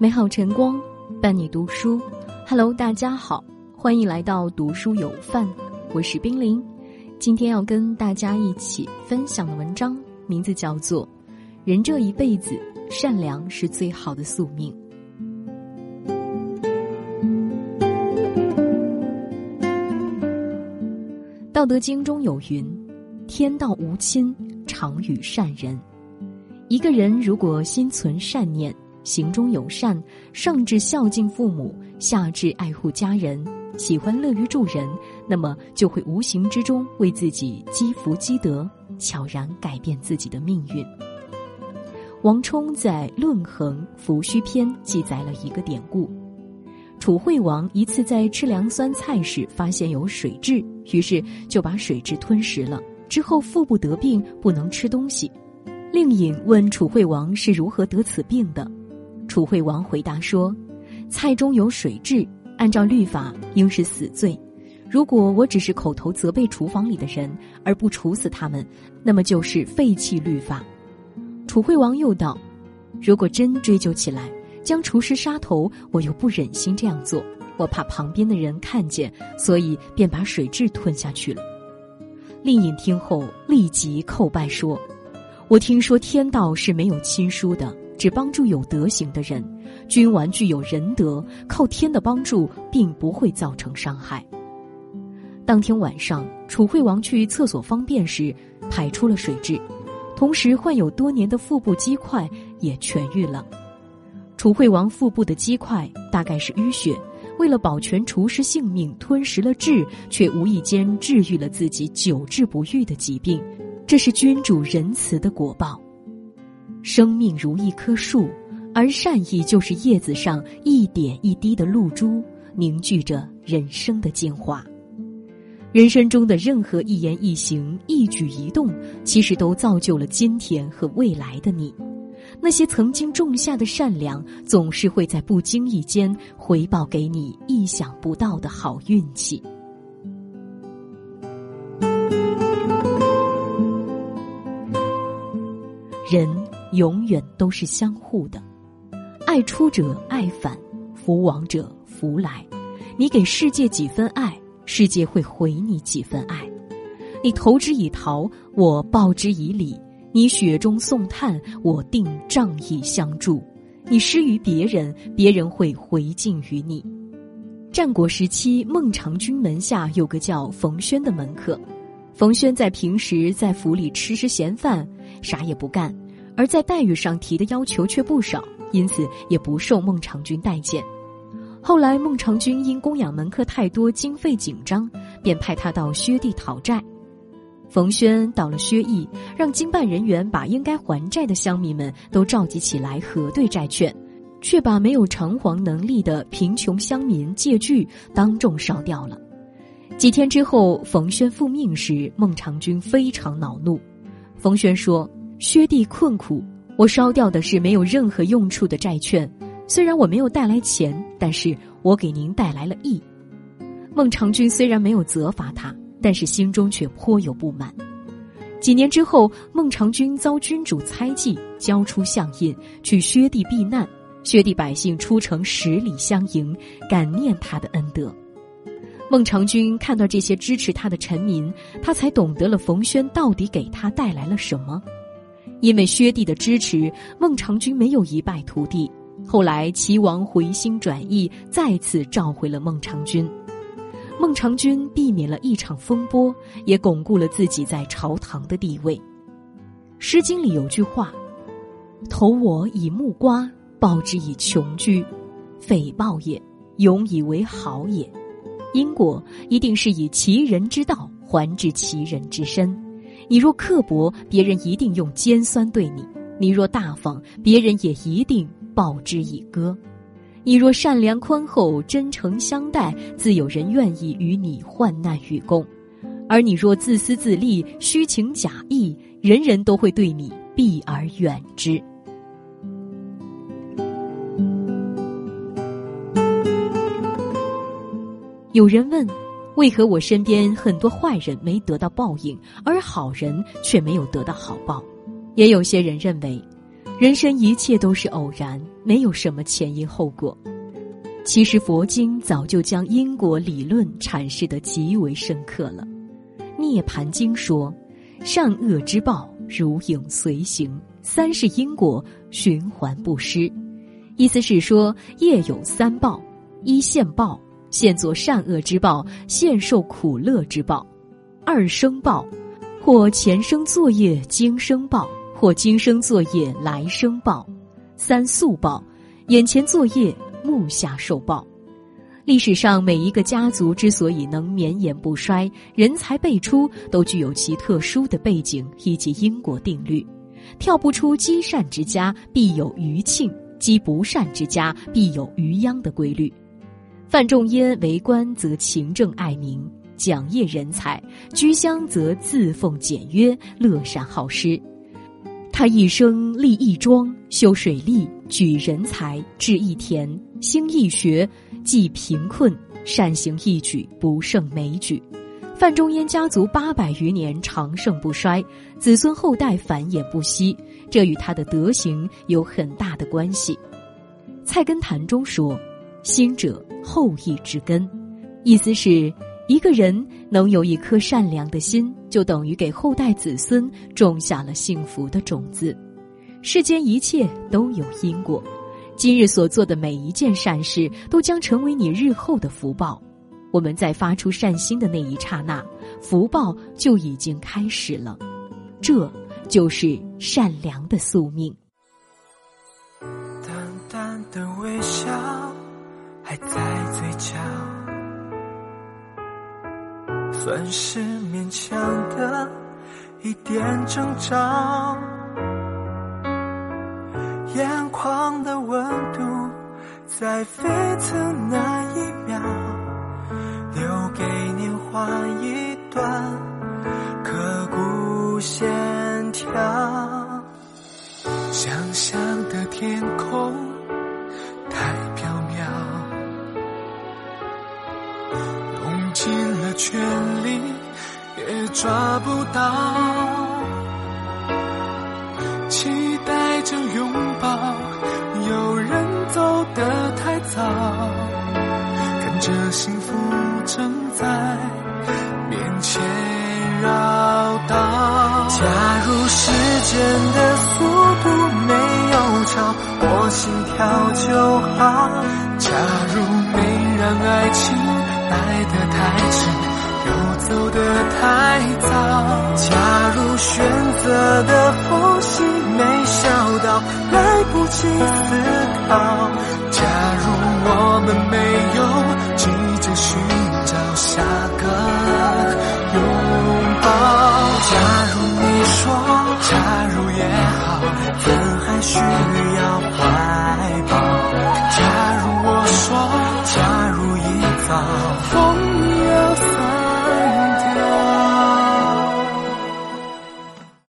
美好晨光伴你读书，Hello，大家好，欢迎来到读书有范，我是冰凌。今天要跟大家一起分享的文章名字叫做《人这一辈子，善良是最好的宿命》。《道德经》中有云：“天道无亲，常与善人。”一个人如果心存善念，行中有善，上至孝敬父母，下至爱护家人，喜欢乐于助人，那么就会无形之中为自己积福积德，悄然改变自己的命运。王充在《论衡·扶虚篇》记载了一个典故：楚惠王一次在吃凉酸菜时发现有水蛭，于是就把水蛭吞食了，之后腹部得病，不能吃东西。令尹问楚惠王是如何得此病的。楚惠王回答说：“菜中有水蛭，按照律法应是死罪。如果我只是口头责备厨房里的人，而不处死他们，那么就是废弃律法。”楚惠王又道：“如果真追究起来，将厨师杀头，我又不忍心这样做，我怕旁边的人看见，所以便把水蛭吞下去了。”令尹听后立即叩拜说：“我听说天道是没有亲疏的。”只帮助有德行的人，君王具有仁德，靠天的帮助，并不会造成伤害。当天晚上，楚惠王去厕所方便时，排出了水蛭，同时患有多年的腹部积块也痊愈了。楚惠王腹部的积块大概是淤血，为了保全厨师性命，吞食了蛭，却无意间治愈了自己久治不愈的疾病，这是君主仁慈的果报。生命如一棵树，而善意就是叶子上一点一滴的露珠，凝聚着人生的精华。人生中的任何一言一行、一举一动，其实都造就了今天和未来的你。那些曾经种下的善良，总是会在不经意间回报给你意想不到的好运气。人。永远都是相互的，爱出者爱返，福往者福来。你给世界几分爱，世界会回你几分爱。你投之以桃，我报之以李；你雪中送炭，我定仗义相助。你施于别人，别人会回敬于你。战国时期，孟尝君门下有个叫冯轩的门客。冯轩在平时在府里吃吃闲饭，啥也不干。而在待遇上提的要求却不少，因此也不受孟尝君待见。后来孟尝君因供养门客太多，经费紧张，便派他到薛地讨债。冯轩到了薛邑，让经办人员把应该还债的乡民们都召集起来核对债券，却把没有偿还能力的贫穷乡民借据当众烧掉了。几天之后，冯轩复命时，孟尝君非常恼怒。冯轩说。薛地困苦，我烧掉的是没有任何用处的债券。虽然我没有带来钱，但是我给您带来了义。孟尝君虽然没有责罚他，但是心中却颇有不满。几年之后，孟尝君遭君主猜忌，交出相印去薛地避难。薛地百姓出城十里相迎，感念他的恩德。孟尝君看到这些支持他的臣民，他才懂得了冯轩到底给他带来了什么。因为薛帝的支持，孟尝君没有一败涂地。后来齐王回心转意，再次召回了孟尝君。孟尝君避免了一场风波，也巩固了自己在朝堂的地位。《诗经》里有句话：“投我以木瓜，报之以琼琚，匪报也，永以为好也。”因果一定是以其人之道还治其人之身。你若刻薄，别人一定用尖酸对你；你若大方，别人也一定报之以歌。你若善良宽厚、真诚相待，自有人愿意与你患难与共；而你若自私自利、虚情假意，人人都会对你避而远之。有人问。为何我身边很多坏人没得到报应，而好人却没有得到好报？也有些人认为，人生一切都是偶然，没有什么前因后果。其实佛经早就将因果理论阐释得极为深刻了，《涅盘经》说：“善恶之报如影随形，三世因果循环不失。”意思是说，业有三报：一现报，现作善恶之报，现受苦乐之报；二生报，或前生作业今生报，或今生作业来生报；三速报，眼前作业。目下受报。历史上每一个家族之所以能绵延不衰、人才辈出，都具有其特殊的背景以及因果定律。跳不出积善之家必有余庆，积不善之家必有余殃的规律。范仲淹为官则勤政爱民、讲业人才；居乡则自奉简约、乐善好施。他一生立义庄、修水利、举人才、治义田、兴义学、济贫困，善行义举，不胜枚举。范仲淹家族八百余年长盛不衰，子孙后代繁衍不息，这与他的德行有很大的关系。《菜根谭》中说：“心者，后义之根。”意思是。一个人能有一颗善良的心，就等于给后代子孙种下了幸福的种子。世间一切都有因果，今日所做的每一件善事，都将成为你日后的福报。我们在发出善心的那一刹那，福报就已经开始了。这就是善良的宿命。淡淡的微笑还在嘴角。算是勉强的一点征兆，眼眶的温度在沸腾那一秒，留给年华一段刻骨线条。想象的天全力也抓不到，期待着拥抱，有人走得太早，看着幸福正在面前绕道。假如时间的速度没有超我心跳就好，假如没让爱情。来的太迟，走的太早。假如选择的缝隙没笑到，来不及思考。假如我们没有急着寻找下个拥抱。假如你说，假如也好，怎还需？